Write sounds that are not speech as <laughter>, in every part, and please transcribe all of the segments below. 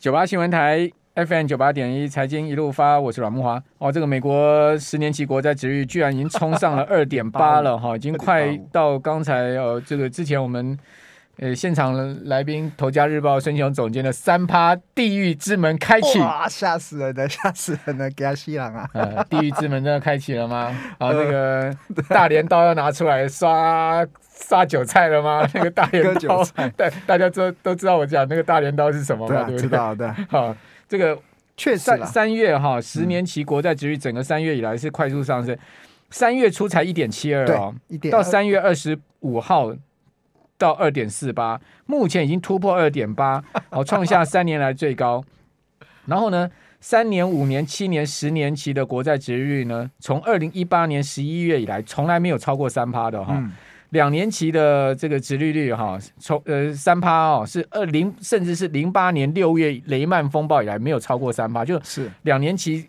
九八新闻台 FM 九八点一财经一路发，我是阮木华。哦，这个美国十年期国债殖利率居然已经冲上了二点八了哈，已经快到刚才呃这个之前我们呃现场来宾《头家日报》孙庆荣总监的三趴地狱之门开启，哇，吓死人了，吓死人了，给他吸狼啊！呃，地狱之门真的开启了吗？啊，那个 <laughs> 大镰刀要拿出来刷。刷韭菜了吗？<laughs> 那个大镰刀，<laughs> 对，大家都都知道我讲那个大镰刀是什么吗？对不对？对，好，这个确实三三月哈，十年期国债殖率整个三月以来是快速上升，三月初才一点七二哦，到三月二十五号到二点四八，目前已经突破二点八，好，创下 <laughs> 三年来最高。然后呢，三年、五年、七年、十年期的国债值率呢，从二零一八年十一月以来，从来没有超过三趴的哈。嗯两年期的这个殖利率哈，从呃三趴哦，是二零甚至是零八年六月雷曼风暴以来没有超过三趴，就是两年期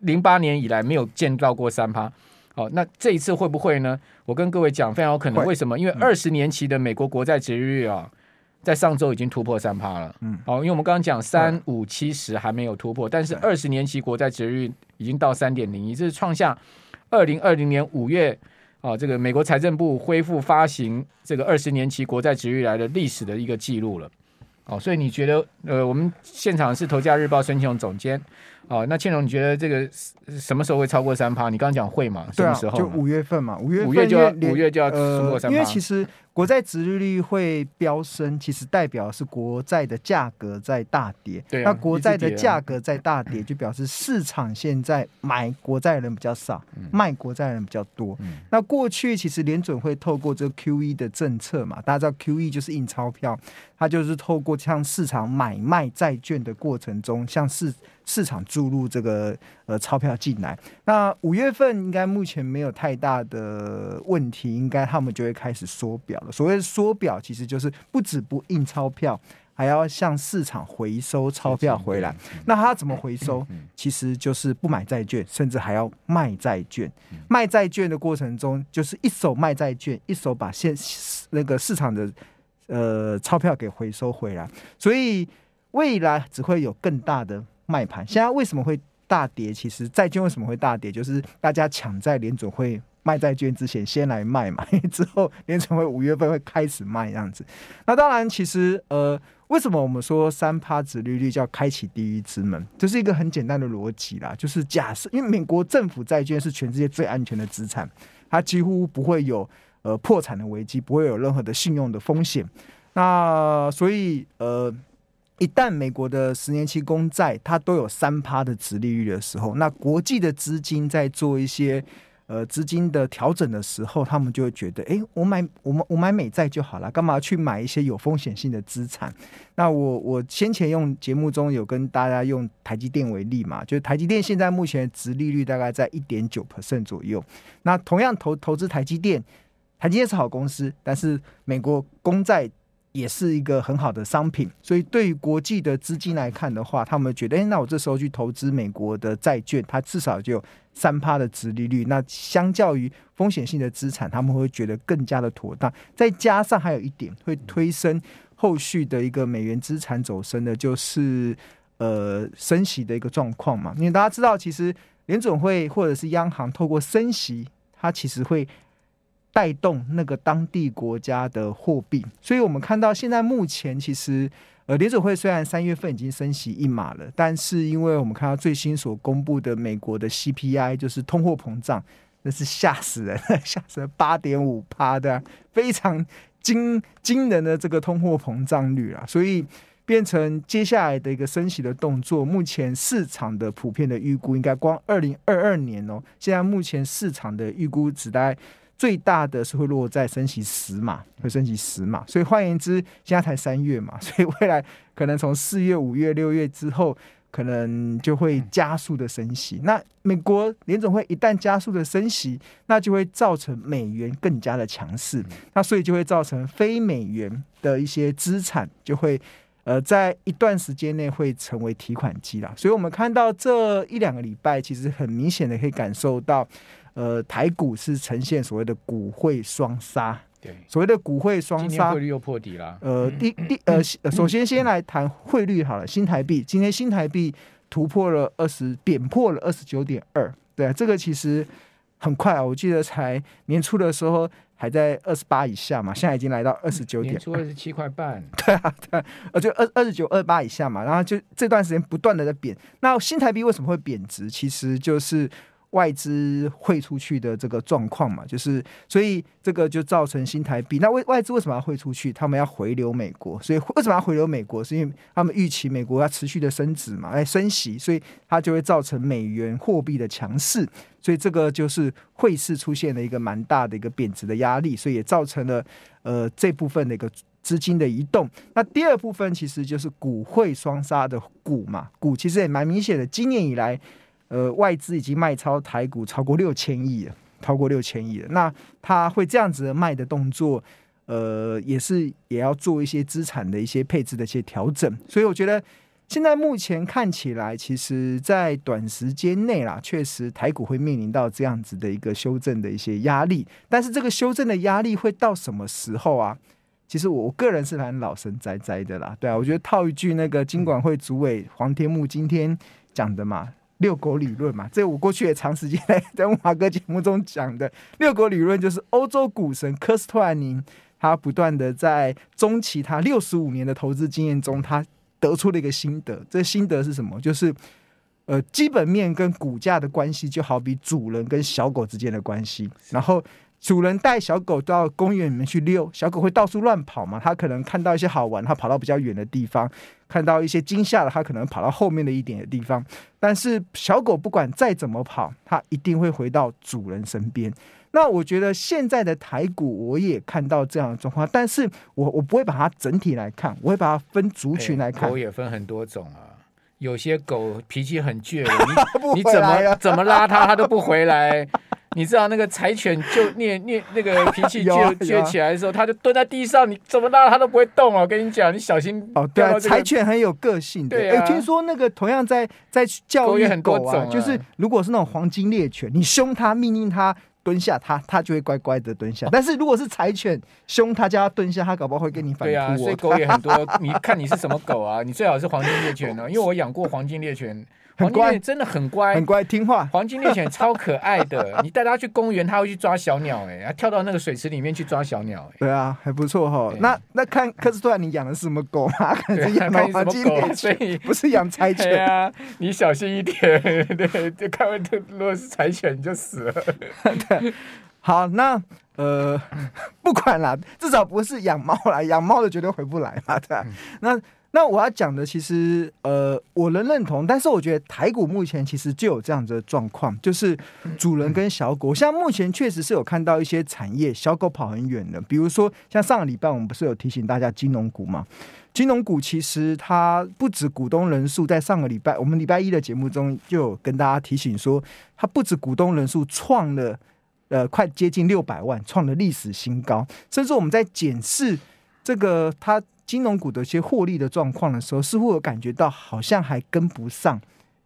零八年以来没有见到过三趴。好，那这一次会不会呢？我跟各位讲，非常有可能。为什么？因为二十年期的美国国债殖利率啊，在上周已经突破三趴了。嗯，好，因为我们刚刚讲三五七十还没有突破，但是二十年期国债殖利率已经到三点零一，这是创下二零二零年五月。啊，这个美国财政部恢复发行这个二十年期国债殖利率来的历史的一个记录了。哦，所以你觉得，呃，我们现场是《头家日报》孙庆荣总监。哦，那倩荣，你觉得这个什么时候会超过三趴？你刚刚讲会嘛？什么时候？就五月份嘛，五月五月就要五月就要超过三趴。因为其实。国债殖利率会飙升，其实代表是国债的价格在大跌。对啊，那国债的价格在大跌，就表示市场现在买国债的人比较少，嗯、卖国债的人比较多。嗯、那过去其实联准会透过这个 QE 的政策嘛，大家知道 QE 就是印钞票，它就是透过向市场买卖债券的过程中，向市市场注入这个呃钞票进来。那五月份应该目前没有太大的问题，应该他们就会开始缩表了。所谓缩表，其实就是不止不印钞票，还要向市场回收钞票回来。那他怎么回收？其实就是不买债券，甚至还要卖债券。卖债券的过程中，就是一手卖债券，一手把现那个市场的呃钞票给回收回来。所以未来只会有更大的卖盘。现在为什么会大跌？其实债券为什么会大跌？就是大家抢在联总会。卖债券之前先来卖嘛，因 <laughs> 为之后联总会五月份会开始卖这样子。那当然，其实呃，为什么我们说三趴殖利率叫开启地狱之门？这、是一个很简单的逻辑啦，就是假设因为美国政府债券是全世界最安全的资产，它几乎不会有呃破产的危机，不会有任何的信用的风险。那所以呃，一旦美国的十年期公债它都有三趴的殖利率的时候，那国际的资金在做一些。呃，资金的调整的时候，他们就会觉得，哎，我买我们我买美债就好了，干嘛去买一些有风险性的资产？那我我先前用节目中有跟大家用台积电为例嘛，就是台积电现在目前的殖利率大概在一点九 percent 左右。那同样投投资台积电，台积电是好公司，但是美国公债。也是一个很好的商品，所以对于国际的资金来看的话，他们觉得，哎，那我这时候去投资美国的债券，它至少就三趴的殖利率，那相较于风险性的资产，他们会觉得更加的妥当。再加上还有一点会推升后续的一个美元资产走升的，就是呃升息的一个状况嘛。因为大家知道，其实联总会或者是央行透过升息，它其实会。带动那个当地国家的货币，所以我们看到现在目前其实，呃，联准会虽然三月份已经升息一码了，但是因为我们看到最新所公布的美国的 CPI 就是通货膨胀，那是吓死人，<laughs> 吓死人八点五趴的，非常惊惊人的这个通货膨胀率啊，所以变成接下来的一个升息的动作，目前市场的普遍的预估应该光二零二二年哦，现在目前市场的预估只在。最大的是会落在升息十码，会升息十码，所以换言之，现在才三月嘛，<laughs> 所以未来可能从四月、五月、六月之后，可能就会加速的升息。那美国联总会一旦加速的升息，那就会造成美元更加的强势，那所以就会造成非美元的一些资产就会呃在一段时间内会成为提款机啦。所以我们看到这一两个礼拜，其实很明显的可以感受到。呃，台股是呈现所谓的股汇双杀，对，所谓的股汇双杀，汇率又破底了。呃，第第呃，首先先来谈汇率好了，新台币今天新台币突破了二十，贬破了二十九点二，对啊，这个其实很快啊，我记得才年初的时候还在二十八以下嘛，现在已经来到二十九点，年初二十七块半，<laughs> 对啊，对，呃，就二二十九二八以下嘛，然后就这段时间不断的在贬，那新台币为什么会贬值？其实就是。外资汇出去的这个状况嘛，就是所以这个就造成新台币。那外外资为什么要汇出去？他们要回流美国，所以为什么要回流美国？是因为他们预期美国要持续的升值嘛，哎升息，所以它就会造成美元货币的强势。所以这个就是汇市出现了一个蛮大的一个贬值的压力，所以也造成了呃这部分的一个资金的移动。那第二部分其实就是股汇双杀的股嘛，股其实也蛮明显的，今年以来。呃，外资已经卖超台股超过六千亿了，超过六千亿了。那他会这样子卖的动作，呃，也是也要做一些资产的一些配置的一些调整。所以我觉得现在目前看起来，其实，在短时间内啦，确实台股会面临到这样子的一个修正的一些压力。但是这个修正的压力会到什么时候啊？其实我个人是蛮老神在在的啦。对啊，我觉得套一句那个金管会主委黄天木今天讲的嘛。遛狗理论嘛，这我过去也长时间在 <laughs> 在文华哥节目中讲的。遛狗理论就是欧洲股神科斯托兰尼，他不断的在中期他六十五年的投资经验中，他得出了一个心得。这心得是什么？就是呃，基本面跟股价的关系，就好比主人跟小狗之间的关系，然后。主人带小狗到公园里面去遛，小狗会到处乱跑嘛？它可能看到一些好玩，它跑到比较远的地方；看到一些惊吓的，它可能跑到后面的一点的地方。但是小狗不管再怎么跑，它一定会回到主人身边。那我觉得现在的台股，我也看到这样的状况，但是我我不会把它整体来看，我会把它分族群来看。狗也分很多种啊，有些狗脾气很倔，你 <laughs> 你怎么怎么拉它，它都不回来。<laughs> 你知道那个柴犬就虐虐那个 <laughs> 脾气倔倔起来的时候，它就蹲在地上，你怎么拉它都不会动哦。我跟你讲，你小心哦。对啊，柴犬很有个性的。对啊，听说那个同样在在教育狗啊，就是如果是那种黄金猎犬，你凶它，命令它蹲下，它它就会乖乖的蹲下。<laughs> 但是如果是柴犬凶它，叫它蹲下，它搞不好会跟你反扑。对啊，所以狗也很多。你看你是什么狗啊？你最好是黄金猎犬呢，因为我养过黄金猎犬。黄金猎真的很乖，很乖听话。黄金猎犬超可爱的，你带它去公园，它会去抓小鸟，哎，它跳到那个水池里面去抓小鸟，哎。对啊，还不错哈。那那看科斯托兰尼养的是什么狗吗？可能是养黄金猎犬，所以不是养柴犬啊。你小心一点，对，就看完这如果是柴犬你就死了。<laughs> 对，好，那呃，<laughs> 不管了，至少不是养猫啦，养猫的绝对回不来嘛，对吧？那。那我要讲的其实，呃，我能认同，但是我觉得台股目前其实就有这样子的状况，就是主人跟小狗。像目前确实是有看到一些产业小狗跑很远的，比如说像上个礼拜我们不是有提醒大家金融股嘛？金融股其实它不止股东人数，在上个礼拜我们礼拜一的节目中就有跟大家提醒说，它不止股东人数创了呃快接近六百万，创了历史新高，甚至我们在检视这个它。金融股的一些获利的状况的时候，似乎有感觉到好像还跟不上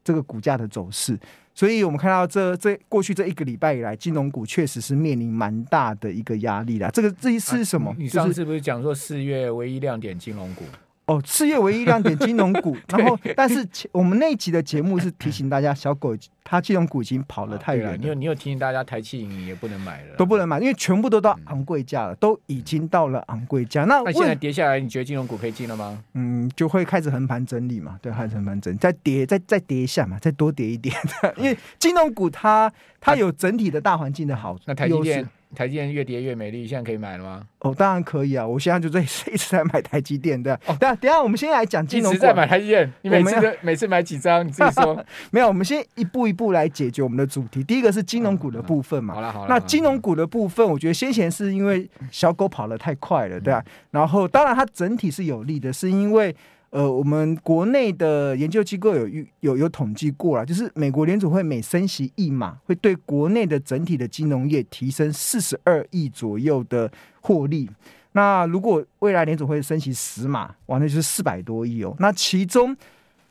这个股价的走势，所以我们看到这这过去这一个礼拜以来，金融股确实是面临蛮大的一个压力啦。这个这一次是什么？你上次不是讲说四月唯一亮点金融股？哦，四月唯一亮点金融股，<laughs> 然后但是我们那一集的节目是提醒大家，小狗它金融股已经跑了太远了。你有你有提醒大家，台企银也不能买了，都不能买，因为全部都到昂贵价了，都已经到了昂贵价。那那现在跌下来，你觉得金融股可以进了吗？嗯，就会开始横盘整理嘛，对，开始横盘整理，再跌，再再跌一下嘛，再多跌一点。<laughs> 因为金融股它它有整体的大环境的好处。那台积电。台积电越跌越美丽，现在可以买了吗？哦，当然可以啊！我现在就在 <laughs> 一直在买台积电的。哦，等下等下，我们先来讲金融。一直在买台积电，你每次每次买几张？你自己说。<laughs> 没有，我们先一步一步来解决我们的主题。第一个是金融股的部分嘛。好了好了。那金融股的部分，我觉得先前是因为小狗跑得太快了，对吧？然后，当然它整体是有利的，是因为。呃，我们国内的研究机构有预有有统计过了，就是美国联储会每升息一码，会对国内的整体的金融业提升四十二亿左右的获利。那如果未来联储会升息十码，哇，那就是四百多亿哦。那其中，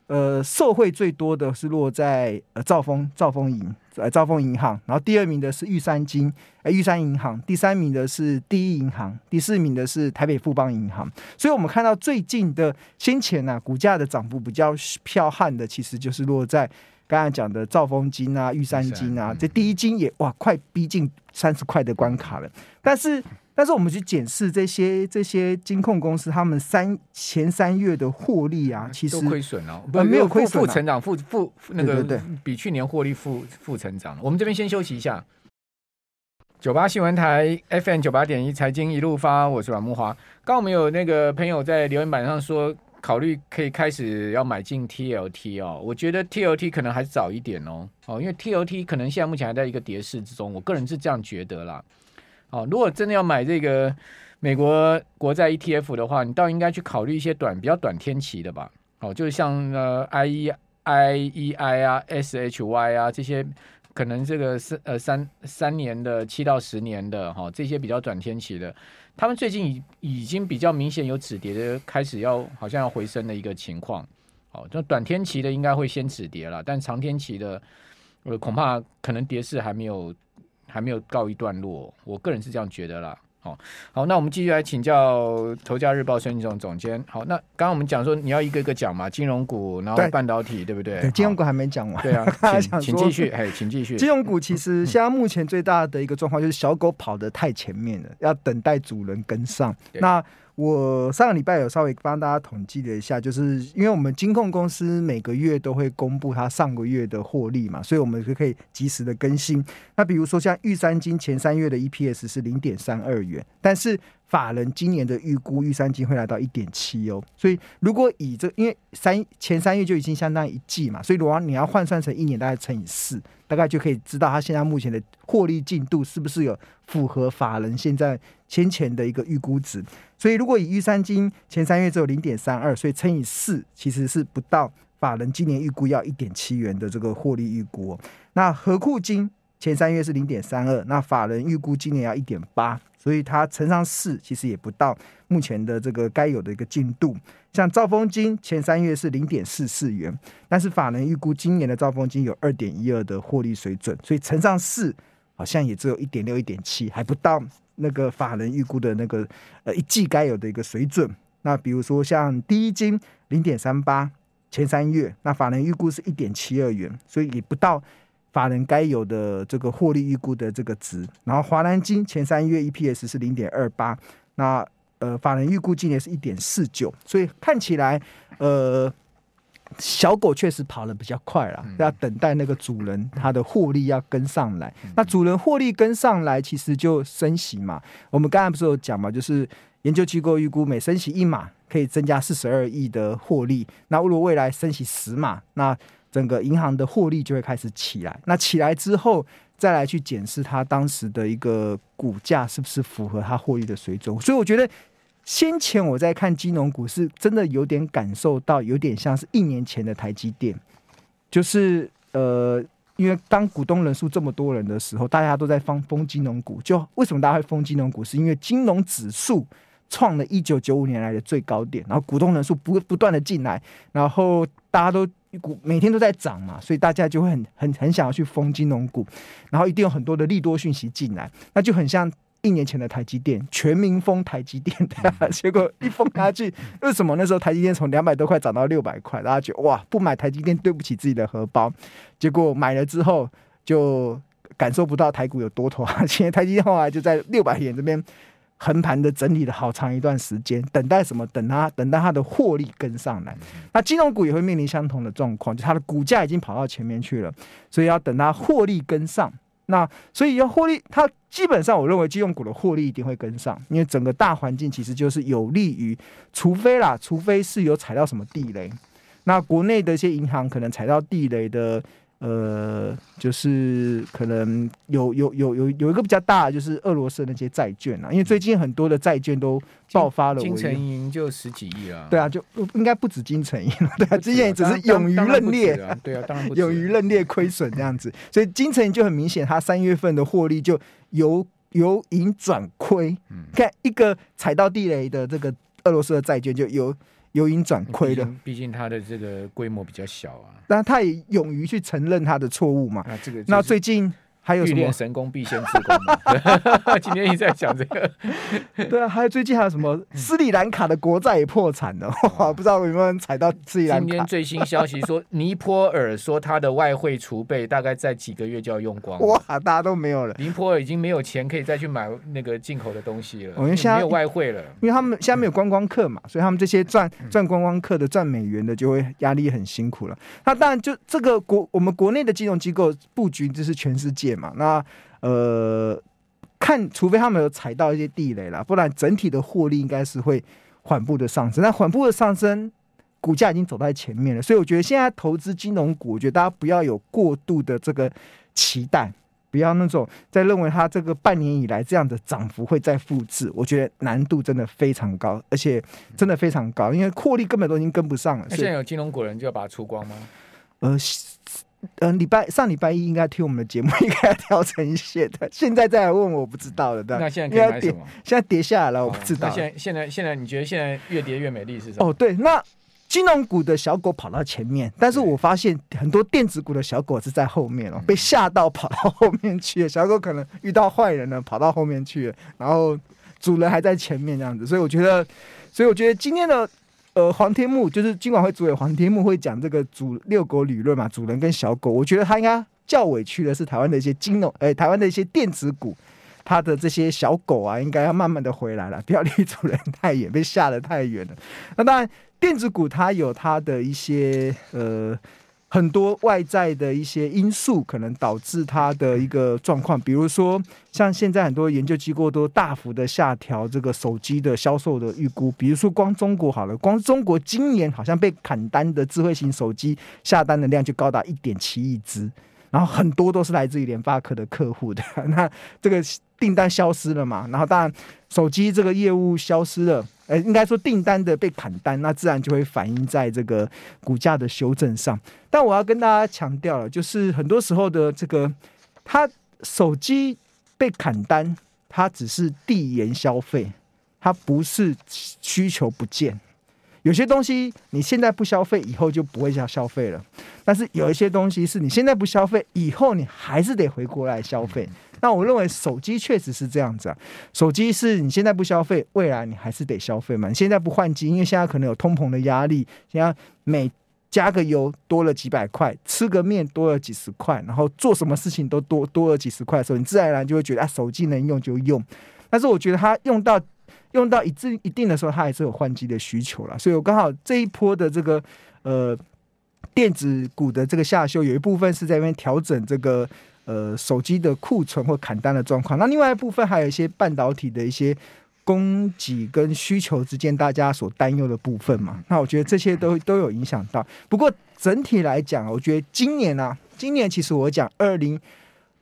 呃，受惠最多的是落在呃兆丰兆丰银呃兆丰银行，然后第二名的是玉山金，呃玉山银行，第三名的是第一银行，第四名的是台北富邦银行。所以我们看到最近的先前呢、啊，股价的涨幅比较彪悍的，其实就是落在刚才讲的兆丰金啊、玉山金啊，这第一金也哇快逼近三十块的关卡了，但是。但是我们去检视这些这些金控公司，他们三前三月的获利啊，其实亏损了，不没有亏损，负成长，负负那个对对对比去年获利负负成长。我们这边先休息一下。九八新闻台 FM 九八点一财经一路发，我是阮慕驊。刚我们有那个朋友在留言板上说，考虑可以开始要买进 TLT 哦，我觉得 TLT 可能还早一点哦，哦，因为 TLT 可能现在目前还在一个跌势之中，我个人是这样觉得啦。哦，如果真的要买这个美国国债 ETF 的话，你倒应该去考虑一些短、比较短天期的吧。哦，就是像呃 I E I E I 啊、S H Y 啊这些，可能这个是呃三三年的、七到十年的哈、哦，这些比较短天期的，他们最近已已经比较明显有止跌的，开始要好像要回升的一个情况。哦，就短天期的应该会先止跌了，但长天期的呃恐怕可能跌势还没有。还没有告一段落，我个人是这样觉得啦。好，好，那我们继续来请教《头家日报》孙庆忠总监。好，那刚刚我们讲说你要一个一个讲嘛，金融股，然后半导体，对，对不对，对？金融股还没讲完。对啊，<laughs> 请请继续，哎，请继续。<laughs> 金融股其实现在目前最大的一个状况就是小狗跑得太前面了，要等待主人跟上。那我上个礼拜有稍微帮大家统计了一下，就是因为我们金控公司每个月都会公布它上个月的获利嘛，所以我们就可以及时的更新。那比如说像玉山金前三月的 EPS 是零点三二元，但是法人今年的预估玉山金会来到一点七哦。所以如果以这，因为三前三月就已经相当于一季嘛，所以如果你要换算成一年，大概乘以四，大概就可以知道它现在目前的获利进度是不是有符合法人现在先前的一个预估值。所以，如果以玉山金前三月只有零点三二，所以乘以四，其实是不到法人今年预估要一点七元的这个获利预估。那合库金前三月是零点三二，那法人预估今年要一点八，所以它乘上四，其实也不到目前的这个该有的一个进度。像兆丰金前三月是零点四四元，但是法人预估今年的兆丰金有二点一二的获利水准，所以乘上四，好像也只有一点六、一点七，还不到。那个法人预估的那个呃一季该有的一个水准，那比如说像第一金零点三八前三月，那法人预估是一点七二元，所以也不到法人该有的这个获利预估的这个值。然后华南金前三月 EPS 是零点二八，那呃法人预估今年是一点四九，所以看起来呃。小狗确实跑得比较快啦，要等待那个主人它的获利要跟上来。那主人获利跟上来，其实就升息嘛。我们刚才不是有讲嘛，就是研究机构预估每升息一码可以增加四十二亿的获利。那如果未来升息十码，那整个银行的获利就会开始起来。那起来之后，再来去检视它当时的一个股价是不是符合它获利的水准。所以我觉得。先前我在看金融股，是真的有点感受到，有点像是一年前的台积电，就是呃，因为当股东人数这么多人的时候，大家都在放疯金融股。就为什么大家会疯金融股？是因为金融指数创了一九九五年来的最高点，然后股东人数不不断的进来，然后大家都股每天都在涨嘛，所以大家就会很很很想要去疯金融股，然后一定有很多的利多讯息进来，那就很像。一年前的台积电，全民封台积电，<laughs> 结果一封下去，<laughs> 为什么那时候台积电从两百多块涨到六百块？大家觉得哇，不买台积电对不起自己的荷包。结果买了之后，就感受不到台股有多头啊！现在台积电后来就在六百元这边横盘的整理了好长一段时间，等待什么？等它等待它的获利跟上来。那金融股也会面临相同的状况，就它的股价已经跑到前面去了，所以要等它获利跟上。那所以要获利，它基本上我认为金融股的获利一定会跟上，因为整个大环境其实就是有利于，除非啦，除非是有踩到什么地雷，那国内的一些银行可能踩到地雷的。呃，就是可能有有有有有一个比较大的，就是俄罗斯的那些债券啊，因为最近很多的债券都爆发了，金城银就十几亿啊，对啊，就应该不止金城银了，对啊，之前也只是勇于认列，对啊，当然勇于认列亏损这样子，所以金城银就很明显，它三月份的获利就由由盈转亏，看一个踩到地雷的这个俄罗斯的债券就由。由盈转亏的。毕竟它的这个规模比较小啊，但他也勇于去承认他的错误嘛。那这个那最近。还有什么？欲练神功，必先自宫。<laughs> <laughs> 今天一直在讲这个。对啊，还有最近还有什么？斯里兰卡的国债也破产了，哇！不知道有没有人踩到斯里兰卡？今天最新消息说，尼泊尔说他的外汇储备大概在几个月就要用光。哇！大家都没有了。尼泊尔已经没有钱可以再去买那个进口的东西了，因为现在没有外汇了。因为他们现在没有观光客嘛，所以他们这些赚赚观光客的、赚美元的，就会压力很辛苦了。那当然，就这个国我们国内的金融机构布局，这是全世界嘛。那呃，看，除非他们有踩到一些地雷啦，不然整体的获利应该是会缓步的上升。那缓步的上升，股价已经走在前面了，所以我觉得现在投资金融股，我觉得大家不要有过度的这个期待，不要那种在认为它这个半年以来这样的涨幅会再复制，我觉得难度真的非常高，而且真的非常高，因为获利根本都已经跟不上了。那现在有金融股人就要把它出光吗？呃。嗯，礼拜上礼拜一应该听我们的节目，<laughs> 应该要调成一些的。现在再来问我不知道了，对。那现在可以买什么？现在跌下来了，我不知道。哦、现在现在现在你觉得现在越跌越美丽是什么？哦，对，那金融股的小狗跑到前面，但是我发现很多电子股的小狗是在后面哦，被吓到跑到后面去了。小狗可能遇到坏人了，跑到后面去了，然后主人还在前面这样子，所以我觉得，所以我觉得今天的。呃，黄天木就是今晚会主委黄天木会讲这个主遛狗理论嘛，主人跟小狗，我觉得他应该较委屈的是台湾的一些金融，哎、台湾的一些电子股，他的这些小狗啊，应该要慢慢的回来了，<laughs> 不要离主人太远，被吓得太远了。那当然，电子股它有它的一些呃。很多外在的一些因素可能导致它的一个状况，比如说像现在很多研究机构都大幅的下调这个手机的销售的预估，比如说光中国好了，光中国今年好像被砍单的智慧型手机下单的量就高达一点七亿只。然后很多都是来自于联发科的客户的，<laughs> 那这个订单消失了嘛？然后当然手机这个业务消失了，呃，应该说订单的被砍单，那自然就会反映在这个股价的修正上。但我要跟大家强调了，就是很多时候的这个，它手机被砍单，它只是递延消费，它不是需求不见。有些东西你现在不消费，以后就不会要消费了。但是有一些东西是你现在不消费，以后你还是得回过来消费。那我认为手机确实是这样子啊，手机是你现在不消费，未来你还是得消费嘛。你现在不换机，因为现在可能有通膨的压力，现在每加个油多了几百块，吃个面多了几十块，然后做什么事情都多多了几十块的时候，你自然而然就会觉得啊，手机能用就用。但是我觉得它用到。用到一定一定的时候，它还是有换机的需求了，所以我刚好这一波的这个呃电子股的这个下修，有一部分是在那边调整这个呃手机的库存或砍单的状况，那另外一部分还有一些半导体的一些供给跟需求之间大家所担忧的部分嘛，那我觉得这些都都有影响到。不过整体来讲，我觉得今年啊，今年其实我讲二零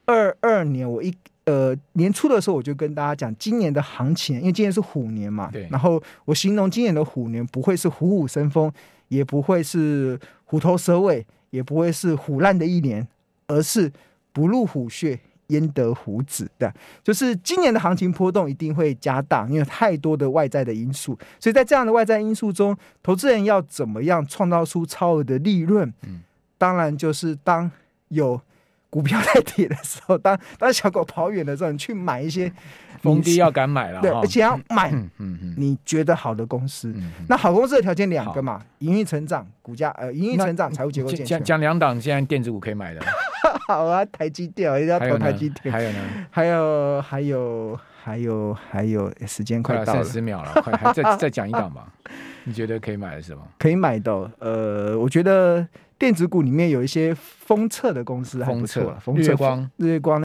二二年，我一。呃，年初的时候我就跟大家讲，今年的行情，因为今年是虎年嘛，对。然后我形容今年的虎年不会是虎虎生风，也不会是虎头蛇尾，也不会是虎烂的一年，而是不入虎穴焉得虎子的。就是今年的行情波动一定会加大，因为太多的外在的因素。所以在这样的外在因素中，投资人要怎么样创造出超额的利润？嗯，当然就是当有。股票在跌的时候，当 <laughs> 当小狗跑远的时候，你去买一些逢低要敢买了，对，而且要买你觉得好的公司。那好公司的条件两个嘛，营运成长、股价呃营运成长、财务结构健全。讲讲两档现在电子股可以买的。<laughs> 好啊，台积电一定要投台积电。还有呢？还有还有还有还有，时间快到了，三十秒了，快还再再讲一档吧。<laughs> 你觉得可以买的是吗？可以买的，呃，我觉得。电子股里面有一些封测的公司还不错，日月光、日月光。